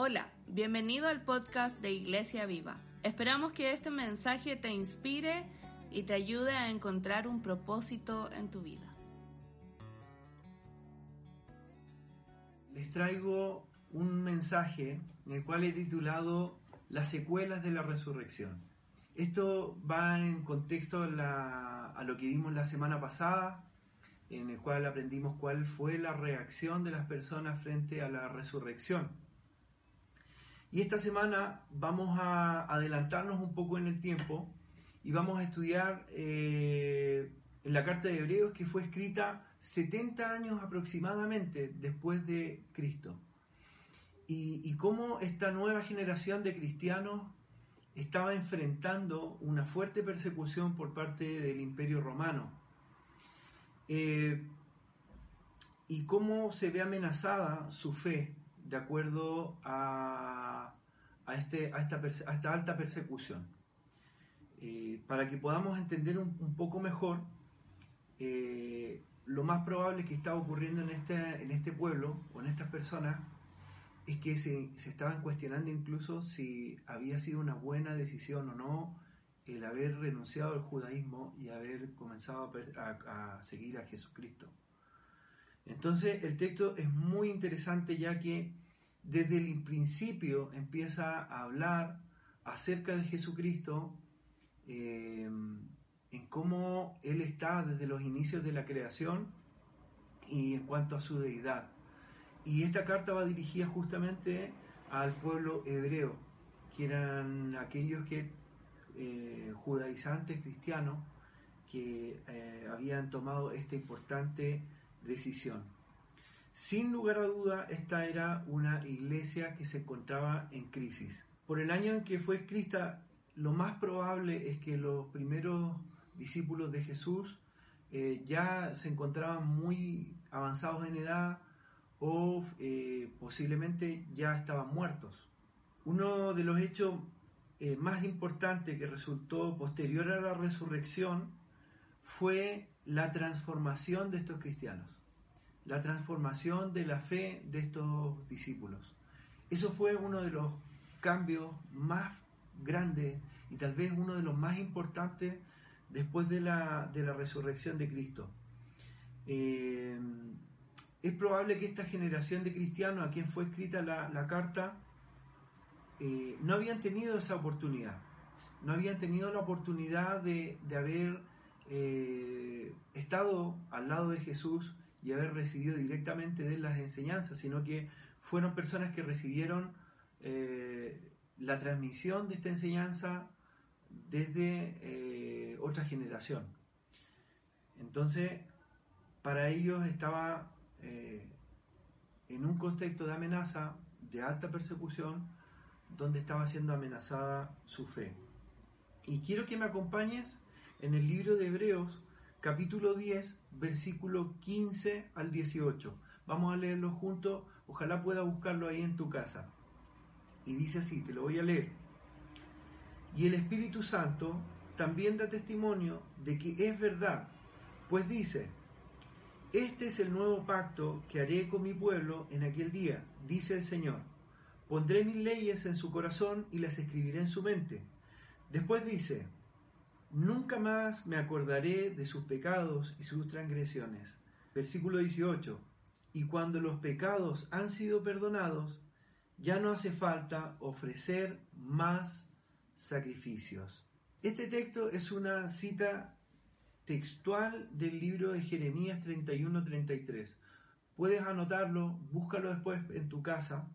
Hola, bienvenido al podcast de Iglesia Viva. Esperamos que este mensaje te inspire y te ayude a encontrar un propósito en tu vida. Les traigo un mensaje en el cual he titulado Las secuelas de la resurrección. Esto va en contexto a, a lo que vimos la semana pasada, en el cual aprendimos cuál fue la reacción de las personas frente a la resurrección. Y esta semana vamos a adelantarnos un poco en el tiempo y vamos a estudiar eh, la carta de Hebreos que fue escrita 70 años aproximadamente después de Cristo. Y, y cómo esta nueva generación de cristianos estaba enfrentando una fuerte persecución por parte del imperio romano. Eh, y cómo se ve amenazada su fe de acuerdo a, a, este, a, esta, a esta alta persecución. Eh, para que podamos entender un, poco mejor eh, lo más probable que estaba ocurriendo en este, en este pueblo o en estas personas es que se, se estaban cuestionando incluso si había sido una buena decisión o no el haber renunciado al judaísmo y haber comenzado a- a seguir a Jesucristo. Entonces el texto es muy interesante ya que desde el principio empieza a hablar acerca de Jesucristo, eh, en cómo Él está desde los inicios de la creación y en cuanto a su deidad. Y esta carta va dirigida justamente al pueblo hebreo, que eran aquellos que eh, judaizantes cristianos que eh, habían tomado esta importante decisión. Sin lugar a duda, esta era una iglesia que se encontraba en crisis. Por el año en que fue escrita, lo más probable es que los primeros discípulos de Jesús eh, ya se encontraban muy avanzados en edad o eh, posiblemente ya estaban muertos. Uno de los hechos eh, más importantes que resultó posterior a la resurrección fue la transformación de estos cristianos, la transformación de la fe de estos discípulos. Eso fue uno de los cambios más grandes y tal vez uno de los más importantes después de la, de la resurrección de Cristo. Eh, es probable que esta generación de cristianos a quien fue escrita la, la carta eh, no habían tenido esa oportunidad, no habían tenido la oportunidad de, de haber eh, estado al lado de Jesús y haber recibido directamente de las enseñanzas, sino que fueron personas que recibieron eh, la transmisión de esta enseñanza desde eh, otra generación. Entonces, para ellos estaba eh, en un contexto de amenaza, de alta persecución, donde estaba siendo amenazada su fe. Y quiero que me acompañes en el libro de Hebreos, capítulo 10, versículo 15 al 18. Vamos a leerlo juntos, ojalá pueda buscarlo ahí en tu casa. Y dice así, te lo voy a leer. Y el Espíritu Santo también da testimonio de que es verdad, pues dice, este es el nuevo pacto que haré con mi pueblo en aquel día, dice el Señor. Pondré mis leyes en su corazón y las escribiré en su mente. Después dice, nunca más me acordaré de sus pecados y sus transgresiones. Versículo 18. Y cuando los pecados han sido perdonados, ya no hace falta ofrecer más sacrificios. Este texto es una cita textual del libro de Jeremías 31-33. Puedes anotarlo, búscalo después en tu casa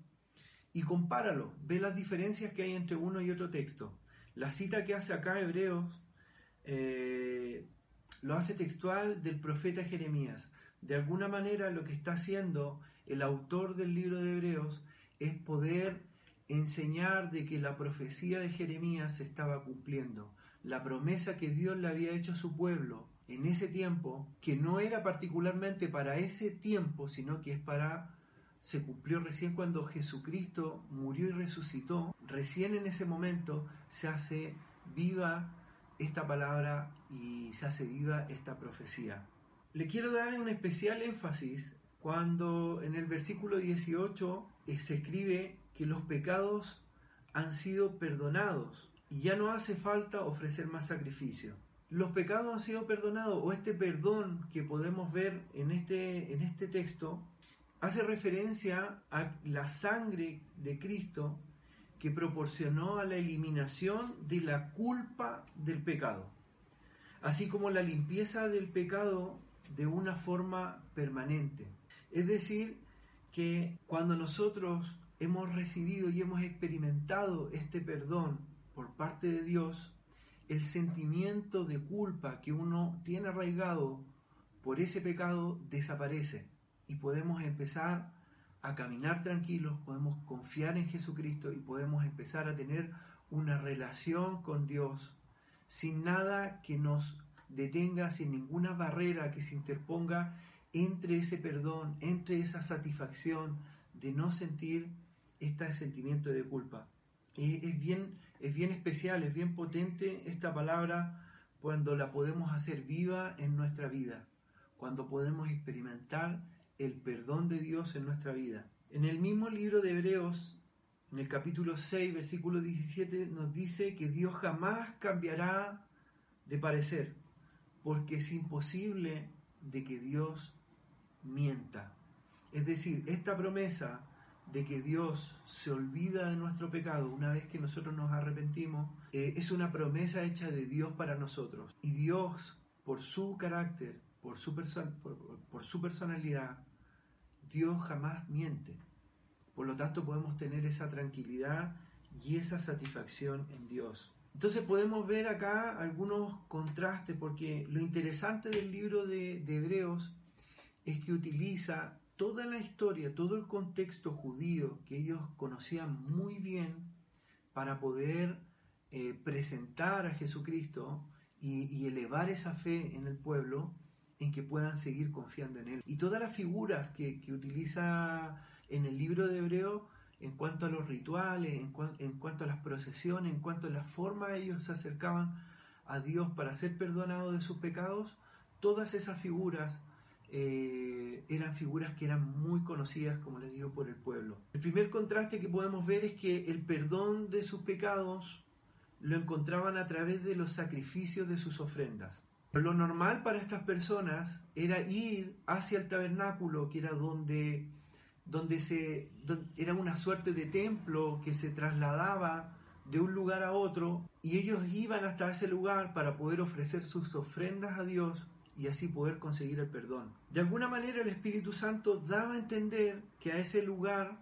y compáralo, ve las diferencias que hay entre uno y otro texto. La cita que hace acá Hebreos eh, lo hace textual del profeta Jeremías. De alguna manera lo que está haciendo el autor del libro de Hebreos es poder enseñar de que la profecía de Jeremías se estaba cumpliendo. La promesa que Dios le había hecho a su pueblo en ese tiempo, que no era particularmente para ese tiempo, sino que es para se cumplió recién cuando Jesucristo murió y resucitó, recién en ese momento se hace viva esta palabra y se hace viva esta profecía. Le quiero dar un especial énfasis cuando en el versículo 18 eh, se escribe que los pecados han sido perdonados y ya no hace falta ofrecer más sacrificio. Los pecados han sido perdonados o este perdón que podemos ver en este, en este texto hace referencia a la sangre de Cristo que proporcionó a la eliminación de la culpa del pecado, así como la limpieza del pecado de una forma permanente. Es decir, que cuando nosotros hemos recibido y hemos experimentado este perdón por parte de Dios, el sentimiento de culpa que uno tiene arraigado por ese pecado desaparece y podemos empezar a caminar tranquilos, podemos confiar en Jesucristo y podemos empezar a tener una relación con Dios sin nada que nos detenga, sin ninguna barrera que se interponga entre ese perdón, entre esa satisfacción de no sentir este sentimiento de culpa. Es bien, es bien especial, es bien potente esta palabra cuando la podemos hacer viva en nuestra vida, cuando podemos experimentar el perdón de Dios en nuestra vida. En el mismo libro de Hebreos, en el capítulo 6, versículo 17, nos dice que Dios jamás cambiará de parecer, porque es imposible de que Dios mienta. Es decir, esta promesa de que Dios se olvida de nuestro pecado una vez que nosotros nos arrepentimos, eh, es una promesa hecha de Dios para nosotros. Y Dios, por su carácter, por su, por su personalidad, Dios jamás miente. Por lo tanto, podemos tener esa tranquilidad y esa satisfacción en Dios. Entonces podemos ver acá algunos contrastes, porque lo interesante del libro de, de Hebreos es que utiliza toda la historia, todo el contexto judío que ellos conocían muy bien para poder eh, presentar a Jesucristo y, elevar esa fe en el pueblo en que puedan seguir confiando en Él. Y todas las figuras que, utiliza en el libro de Hebreo en cuanto a los rituales, en, cuanto a las procesiones, en cuanto a la forma ellos se acercaban a Dios para ser perdonados de sus pecados, todas esas figuras eh, eran figuras que eran muy conocidas, como les digo, por el pueblo. El primer contraste que podemos ver es que el perdón de sus pecados lo encontraban a través de los sacrificios de sus ofrendas. Lo normal para estas personas era ir hacia el tabernáculo, que era donde, donde se, era una suerte de templo que se trasladaba de un lugar a otro, y ellos iban hasta ese lugar para poder ofrecer sus ofrendas a Dios y así poder conseguir el perdón. De alguna manera el Espíritu Santo daba a entender que a ese lugar,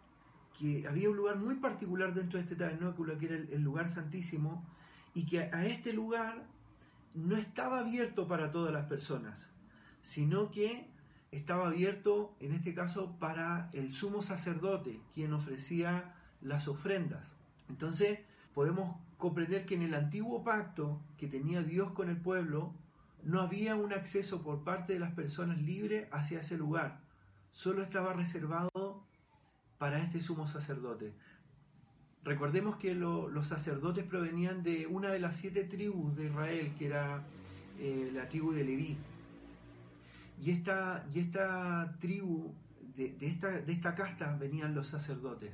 que había un lugar muy particular dentro de este tabernáculo, que era el, lugar santísimo, y que a este lugar no estaba abierto para todas las personas, sino que estaba abierto, en este caso, para el sumo sacerdote, quien ofrecía las ofrendas. Entonces, podemos comprender que en el antiguo pacto que tenía Dios con el pueblo, no había un acceso por parte de las personas libre hacia ese lugar. Solo estaba reservado para este sumo sacerdote. Recordemos que los sacerdotes provenían de una de las siete tribus de Israel, que era eh, la tribu de Leví. Y esta, y esta tribu, de, esta, de esta casta venían los sacerdotes.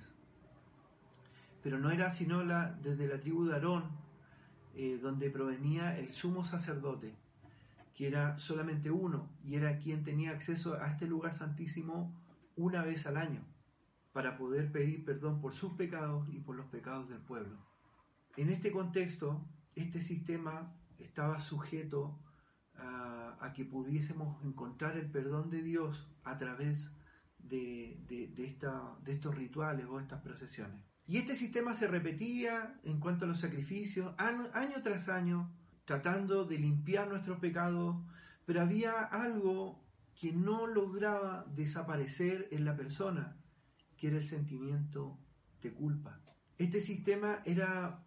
Pero no era sino la, desde la tribu de Aarón, eh, donde provenía el sumo sacerdote que era solamente uno y era quien tenía acceso a este lugar santísimo una vez al año para poder pedir perdón por sus pecados y por los pecados del pueblo. En este contexto, este sistema estaba sujeto a, que pudiésemos encontrar el perdón de Dios a través de, estos rituales o estas procesiones. Y este sistema se repetía en cuanto a los sacrificios año tras año, tratando de limpiar nuestros pecados, pero había algo que no lograba desaparecer en la persona, que era el sentimiento de culpa. Este sistema era,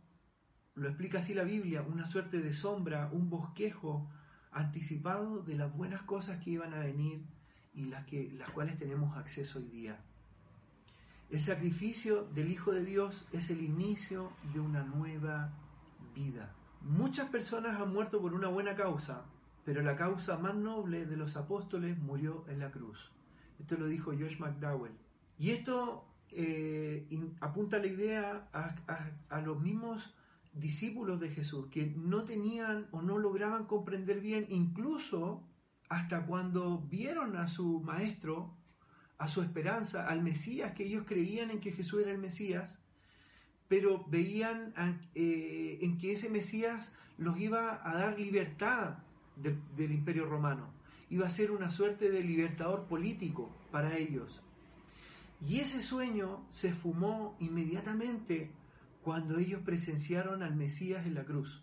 lo explica así la Biblia, una suerte de sombra, un bosquejo anticipado de las buenas cosas que iban a venir y las, que, las cuales tenemos acceso hoy día. El sacrificio del Hijo de Dios es el inicio de una nueva vida. Muchas personas han muerto por una buena causa, pero la causa más noble de los apóstoles murió en la cruz. Esto lo dijo Josh McDowell. Y esto eh, apunta la idea a, los mismos discípulos de Jesús, que no tenían o no lograban comprender bien, incluso hasta cuando vieron a su maestro, a su esperanza, al Mesías, que ellos creían en que Jesús era el Mesías, pero veían eh, en que ese Mesías los iba a dar libertad del imperio romano, iba a ser una suerte de libertador político para ellos. Y ese sueño se esfumó inmediatamente cuando ellos presenciaron al Mesías en la cruz.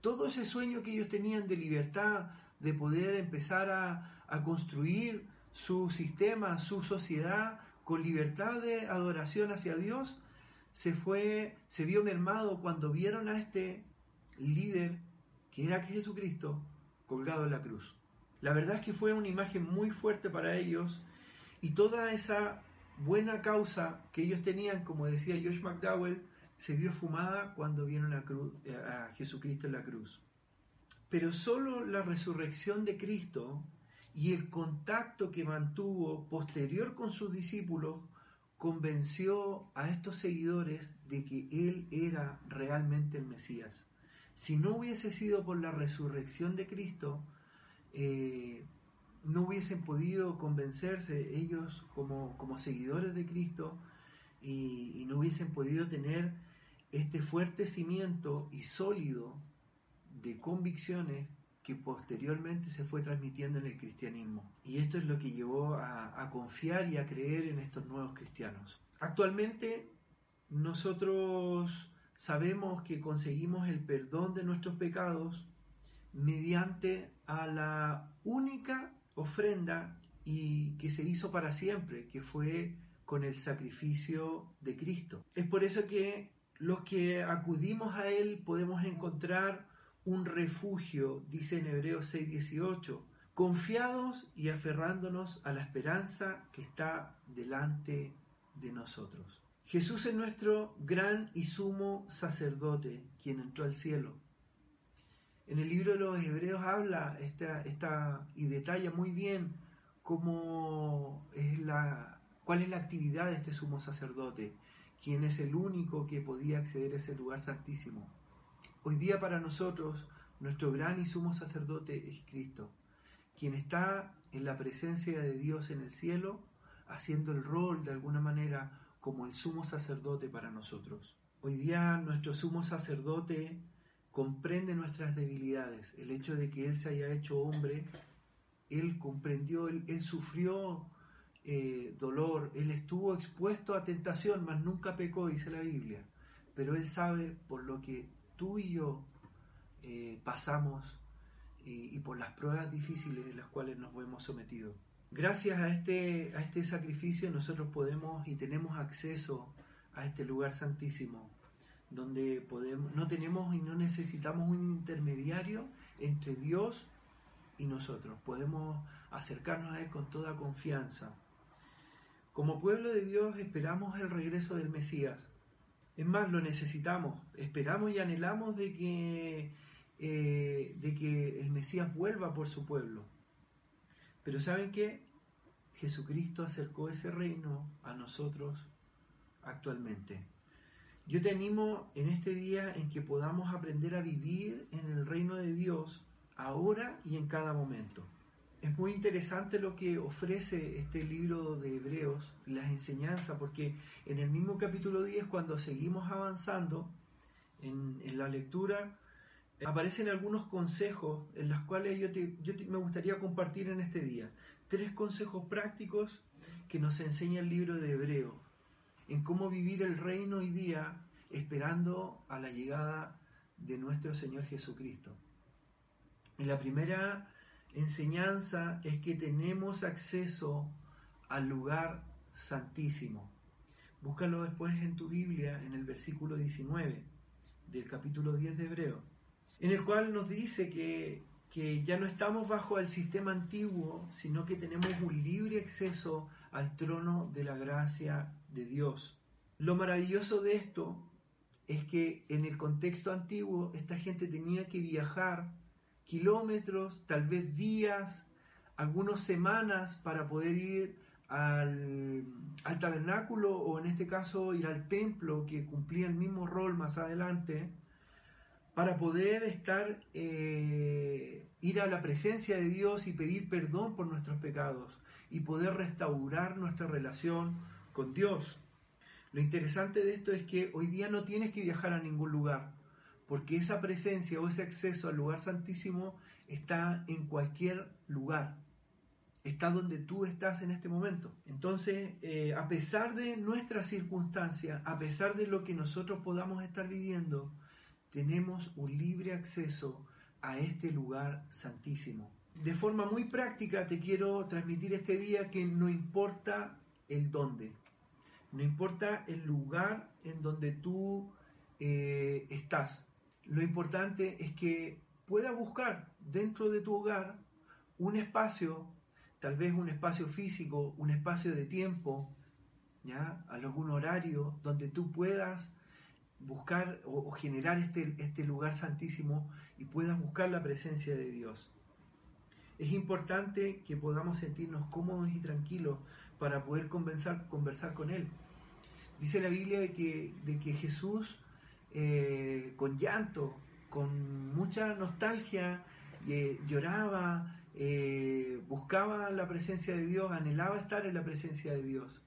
Todo ese sueño que ellos tenían de libertad, de poder empezar a, a construir su sistema, su sociedad, con libertad de adoración hacia Dios, se fue, se vio mermado cuando vieron a este líder, que era Jesucristo, colgado en la cruz. La verdad es que fue una imagen muy fuerte para ellos y toda esa buena causa que ellos tenían, como decía Josh McDowell, se vio fumada cuando vieron a, eh, a Jesucristo en la cruz. Pero solo la resurrección de Cristo y el contacto que mantuvo posterior con sus discípulos convenció a estos seguidores de que Él era realmente el Mesías. Si no hubiese sido por la resurrección de Cristo, eh, no hubiesen podido convencerse ellos como, como seguidores de Cristo y, no hubiesen podido tener este fuerte cimiento y sólido de convicciones que posteriormente se fue transmitiendo en el cristianismo. Y esto es lo que llevó a, a, confiar y a creer en estos nuevos cristianos. Actualmente nosotros sabemos que conseguimos el perdón de nuestros pecados mediante a la única ofrenda y que se hizo para siempre, que fue con el sacrificio de Cristo. Es por eso que los que acudimos a Él podemos encontrar un refugio, dice en Hebreos 6:18, confiados y aferrándonos a la esperanza que está delante de nosotros. Jesús es nuestro gran y sumo sacerdote, quien entró al cielo en el libro de los Hebreos habla esta, y detalla muy bien cómo es la, cuál es la actividad de este sumo sacerdote, quien es el único que podía acceder a ese lugar santísimo. Hoy día para nosotros, nuestro gran y sumo sacerdote es Cristo, quien está en la presencia de Dios en el cielo, haciendo el rol de alguna manera como el sumo sacerdote para nosotros. Hoy día nuestro sumo sacerdote comprende nuestras debilidades. El hecho de que Él se haya hecho hombre, Él comprendió, Él, sufrió eh, dolor, Él estuvo expuesto a tentación, mas nunca pecó, dice la Biblia. Pero Él sabe por lo que tú y yo eh, pasamos y, por las pruebas difíciles en las cuales nos hemos sometido. Gracias a este, a este sacrificio nosotros podemos y tenemos acceso a este lugar santísimo donde podemos, no tenemos y no necesitamos un intermediario entre Dios y nosotros. Podemos acercarnos a Él con toda confianza. Como pueblo de Dios esperamos el regreso del Mesías. Es más, lo necesitamos. Esperamos y anhelamos de que, eh, de que el Mesías vuelva por su pueblo. Pero ¿saben qué? Jesucristo acercó ese reino a nosotros actualmente. Yo te animo en este día en que podamos aprender a vivir en el reino de Dios ahora y en cada momento. Es muy interesante lo que ofrece este libro de Hebreos, las enseñanzas, porque en el mismo capítulo 10, cuando seguimos avanzando en, la lectura, aparecen algunos consejos en los cuales yo, yo me gustaría compartir en este día. Tres consejos prácticos que nos enseña el libro de Hebreos en cómo vivir el reino hoy día esperando a la llegada de nuestro Señor Jesucristo. Y la primera enseñanza es que tenemos acceso al lugar santísimo. Búscalo después en tu Biblia, en el versículo 19 del capítulo 10 de Hebreo, en el cual nos dice que, que ya no estamos bajo el sistema antiguo, sino que tenemos un libre acceso al trono de la gracia de Dios. Lo maravilloso de esto es que en el contexto antiguo esta gente tenía que viajar kilómetros, tal vez días, algunas semanas para poder ir al, tabernáculo o en este caso ir al templo que cumplía el mismo rol más adelante para poder estar, eh, ir a la presencia de Dios y pedir perdón por nuestros pecados y poder restaurar nuestra relación con Dios. Lo interesante de esto es que hoy día no tienes que viajar a ningún lugar, porque esa presencia o ese acceso al lugar santísimo está en cualquier lugar, está donde tú estás en este momento. Entonces, eh, a pesar de nuestras circunstancias, a pesar de lo que nosotros podamos estar viviendo, tenemos un libre acceso a este lugar santísimo. De forma muy práctica te quiero transmitir este día que no importa el dónde, no importa el lugar en donde tú eh, estás. Lo importante es que puedas buscar dentro de tu hogar un espacio, tal vez un espacio físico, un espacio de tiempo, ¿ya? algún horario donde tú puedas buscar o, generar este, este lugar santísimo y puedas buscar la presencia de Dios. Es importante que podamos sentirnos cómodos y tranquilos para poder conversar, con Él. Dice la Biblia de que Jesús, eh, con llanto, con mucha nostalgia, eh, lloraba, eh, buscaba la presencia de Dios, anhelaba estar en la presencia de Dios.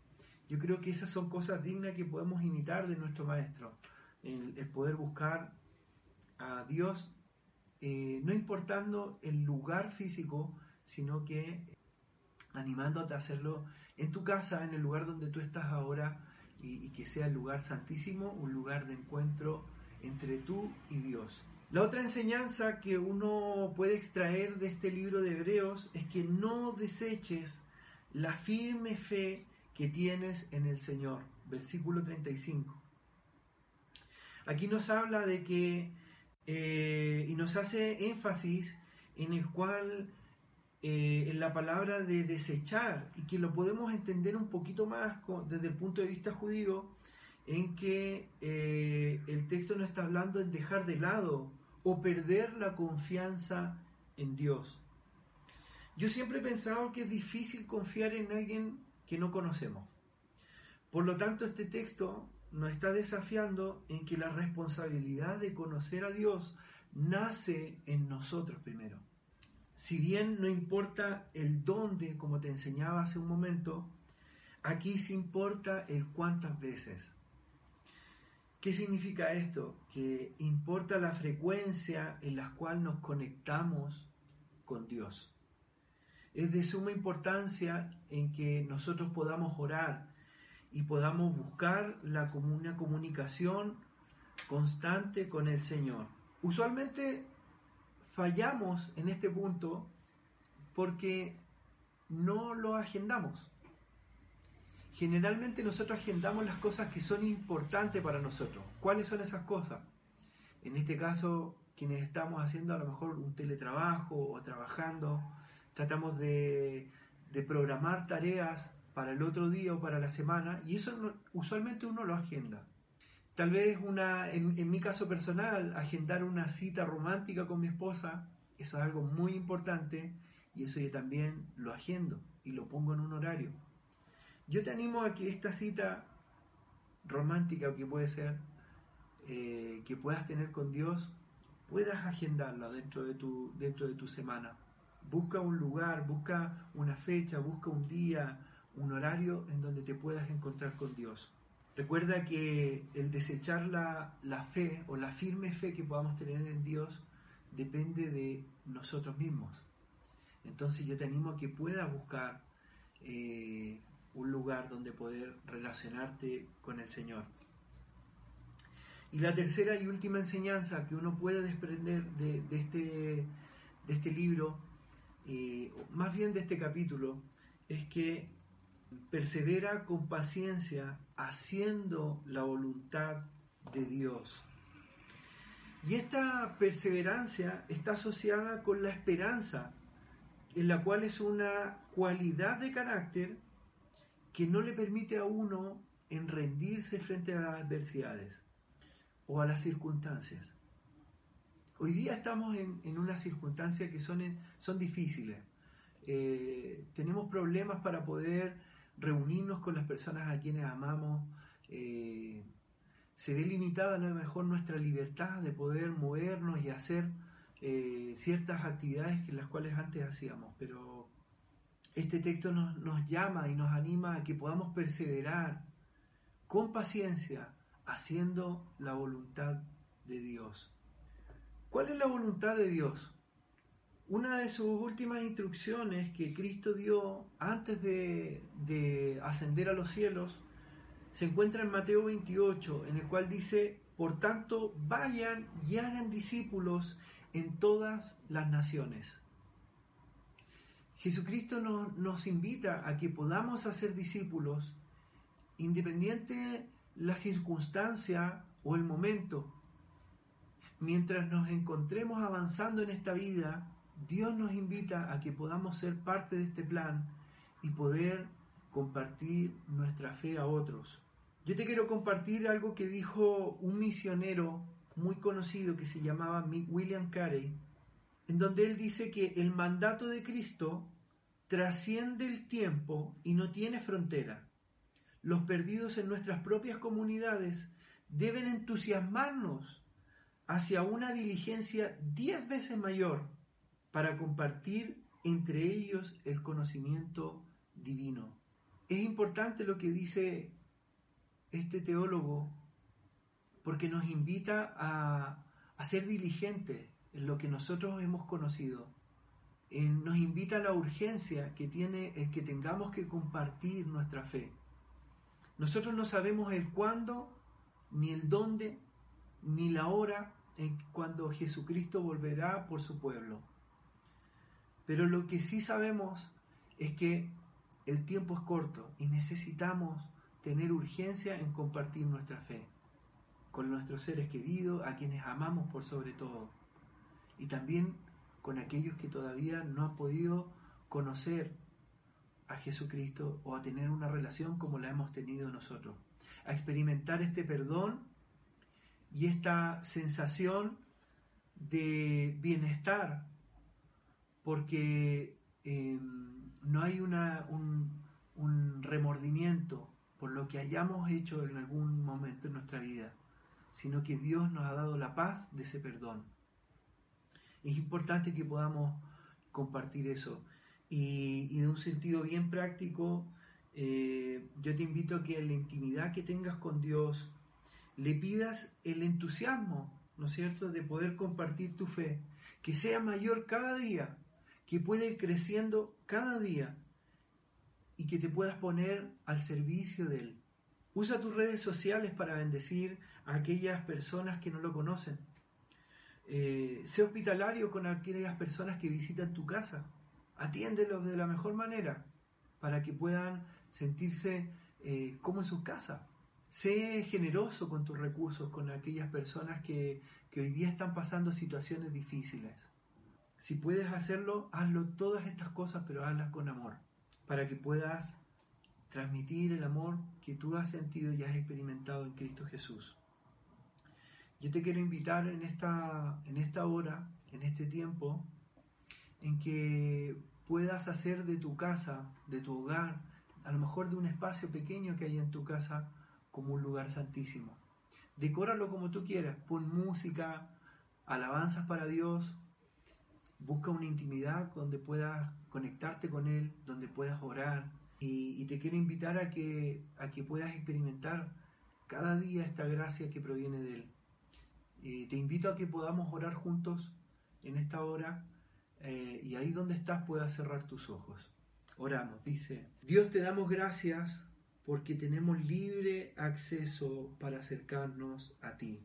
Yo creo que esas son cosas dignas que podemos imitar de nuestro Maestro el, poder buscar a Dios, eh, no importando el lugar físico, sino que animándote a hacerlo en tu casa, en el lugar donde tú estás ahora, y, que sea el lugar santísimo, un lugar de encuentro entre tú y Dios. La otra enseñanza que uno puede extraer de este libro de Hebreos es que no deseches la firme fe que tienes en el Señor. Versículo 35. Aquí nos habla de que, eh, y nos hace énfasis en el cual, eh, en la palabra de desechar, y que lo podemos entender un poquito más desde el punto de vista judío, en que eh, el texto no está hablando en dejar de lado o perder la confianza en Dios. Yo siempre he pensado que es difícil confiar en alguien que no conocemos. Por lo tanto, este texto nos está desafiando en que la responsabilidad de conocer a Dios nace en nosotros primero. Si bien no importa el dónde, como te enseñaba hace un momento, aquí sí importa el cuántas veces. ¿Qué significa esto? Que importa la frecuencia en la cual nos conectamos con Dios. Es de suma importancia en que nosotros podamos orar, y podamos buscar la, una comunicación constante con el Señor. Usualmente fallamos en este punto porque no lo agendamos. Generalmente nosotros agendamos las cosas que son importantes para nosotros. ¿Cuáles son esas cosas? En este caso, quienes estamos haciendo a lo mejor un teletrabajo o trabajando, tratamos de, de programar tareas para el otro día o para la semana, y eso usualmente uno lo agenda. Tal vez una, en, mi caso personal, agendar una cita romántica con mi esposa, eso es algo muy importante, y eso yo también lo agendo y lo pongo en un horario. Yo te animo a que esta cita romántica, que puede ser, eh, que puedas tener con Dios, puedas agendarla dentro de tu, dentro de tu semana. Busca un lugar, busca una fecha, busca un día, un horario en donde te puedas encontrar con Dios. Recuerda que el desechar la, fe o la firme fe que podamos tener en Dios depende de nosotros mismos. Entonces yo te animo a que puedas buscar eh, un lugar donde poder relacionarte con el Señor. Y la tercera y última enseñanza que uno puede desprender de, este, de este libro, eh, más bien de este capítulo, es que persevera con paciencia haciendo la voluntad de Dios. Y esta perseverancia está asociada con la esperanza, en la cual es una cualidad de carácter que no le permite a uno en rendirse frente a las adversidades o a las circunstancias. Hoy día estamos en, en unas circunstancias que son, son difíciles. Eh, tenemos problemas para poder reunirnos con las personas a quienes amamos, eh, se ve limitada a lo mejor nuestra libertad de poder movernos y hacer eh, ciertas actividades en las cuales antes hacíamos, pero este texto nos, nos llama y nos anima a que podamos perseverar con paciencia haciendo la voluntad de Dios. ¿Cuál es la voluntad de Dios? Una de sus últimas instrucciones que Cristo dio antes de, de ascender a los cielos se encuentra en Mateo 28, en el cual dice, por tanto, vayan y hagan discípulos en todas las naciones. Jesucristo nos, invita a que podamos hacer discípulos independiente la circunstancia o el momento. Mientras nos encontremos avanzando en esta vida, Dios nos invita a que podamos ser parte de este plan y poder compartir nuestra fe a otros. Yo te quiero compartir algo que dijo un misionero muy conocido que se llamaba William Carey, en donde él dice que el mandato de Cristo trasciende el tiempo y no tiene frontera. Los perdidos en nuestras propias comunidades deben entusiasmarnos hacia una diligencia diez veces mayor para compartir entre ellos el conocimiento divino. Es importante lo que dice este teólogo porque nos invita a, ser diligentes en lo que nosotros hemos conocido. nos invita a la urgencia que tiene el que tengamos que compartir nuestra fe. Nosotros no sabemos el cuándo, ni el dónde, ni la hora en cuando Jesucristo volverá por su pueblo. Pero lo que sí sabemos es que el tiempo es corto y necesitamos tener urgencia en compartir nuestra fe con nuestros seres queridos, a quienes amamos por sobre todo, y también con aquellos que todavía no han podido conocer a Jesucristo o a tener una relación como la hemos tenido nosotros, a experimentar este perdón y esta sensación de bienestar, porque em, no hay un remordimiento, por lo que hayamos hecho en algún momento en nuestra vida, sino que Dios nos ha dado la paz de ese perdón. Es importante que podamos compartir eso. Y, de un sentido bien práctico, eh, yo te invito a que en la intimidad que tengas con Dios, le pidas el entusiasmo, ¿no es cierto?, de poder compartir tu fe, que sea mayor cada día, que pueda ir creciendo cada día y que te puedas poner al servicio de Él. Usa tus redes sociales para bendecir a aquellas personas que no lo conocen. Eh, sé hospitalario con aquellas personas que visitan tu casa. Atiéndelos de la mejor manera para que puedan sentirse eh, como en sus casas. Sé generoso con tus recursos, con aquellas personas que, que hoy día están pasando situaciones difíciles. Si puedes hacerlo, hazlo todas estas cosas, pero hazlas con amor para que puedas transmitir el amor que tú has sentido y has experimentado en Cristo Jesús. Yo te quiero invitar en esta, en esta hora, en este tiempo, en que puedas hacer de tu casa, de tu hogar, a lo mejor de un espacio pequeño que hay en tu casa, como un lugar santísimo. Decóralo como tú quieras, pon música, alabanzas para Dios, Busca una intimidad donde puedas conectarte con Él, donde puedas orar. Y, te quiero invitar a que, a que puedas experimentar cada día esta gracia que proviene de Él. Te invito a que podamos orar juntos en esta hora eh, y ahí donde estás puedas cerrar tus ojos. Oramos, dice, Dios te damos gracias porque tenemos libre acceso para acercarnos a ti.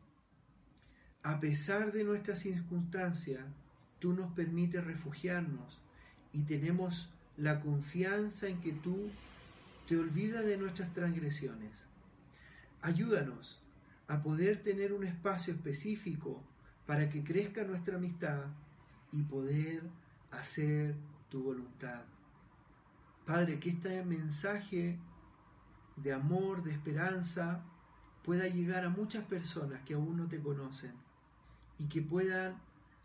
A pesar de nuestras circunstancias, tú nos permites refugiarnos y tenemos la confianza en que tú te olvidas de nuestras transgresiones. Ayúdanos a poder tener un espacio específico para que crezca nuestra amistad y poder hacer tu voluntad. Padre, que este mensaje de amor, de esperanza, pueda llegar a muchas personas que aún no te conocen y que puedan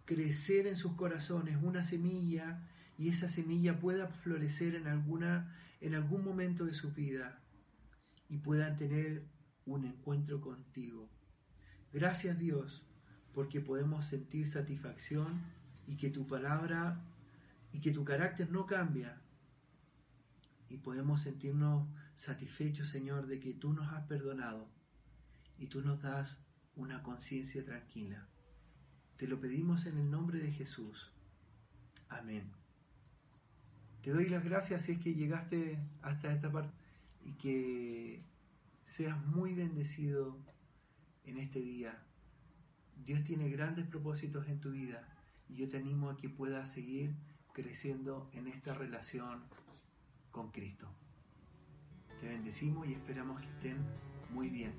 crecer en sus corazones una semilla y esa semilla pueda florecer en alguna en algún momento de su vida y puedan tener un encuentro contigo. Gracias Dios porque podemos sentir satisfacción y que tu palabra y que tu carácter no cambia. Y podemos sentirnos satisfechos, Señor, de que tú nos has perdonado y tú nos das una conciencia tranquila. Te lo pedimos en el nombre de Jesús. Amén. Te doy las gracias si es que llegaste hasta esta parte y que seas muy bendecido en este día. Dios tiene grandes propósitos en tu vida y yo te animo a que puedas seguir creciendo en esta relación con Cristo. Te bendecimos y esperamos que estén muy bien.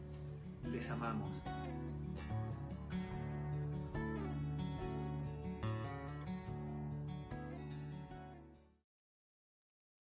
Les amamos.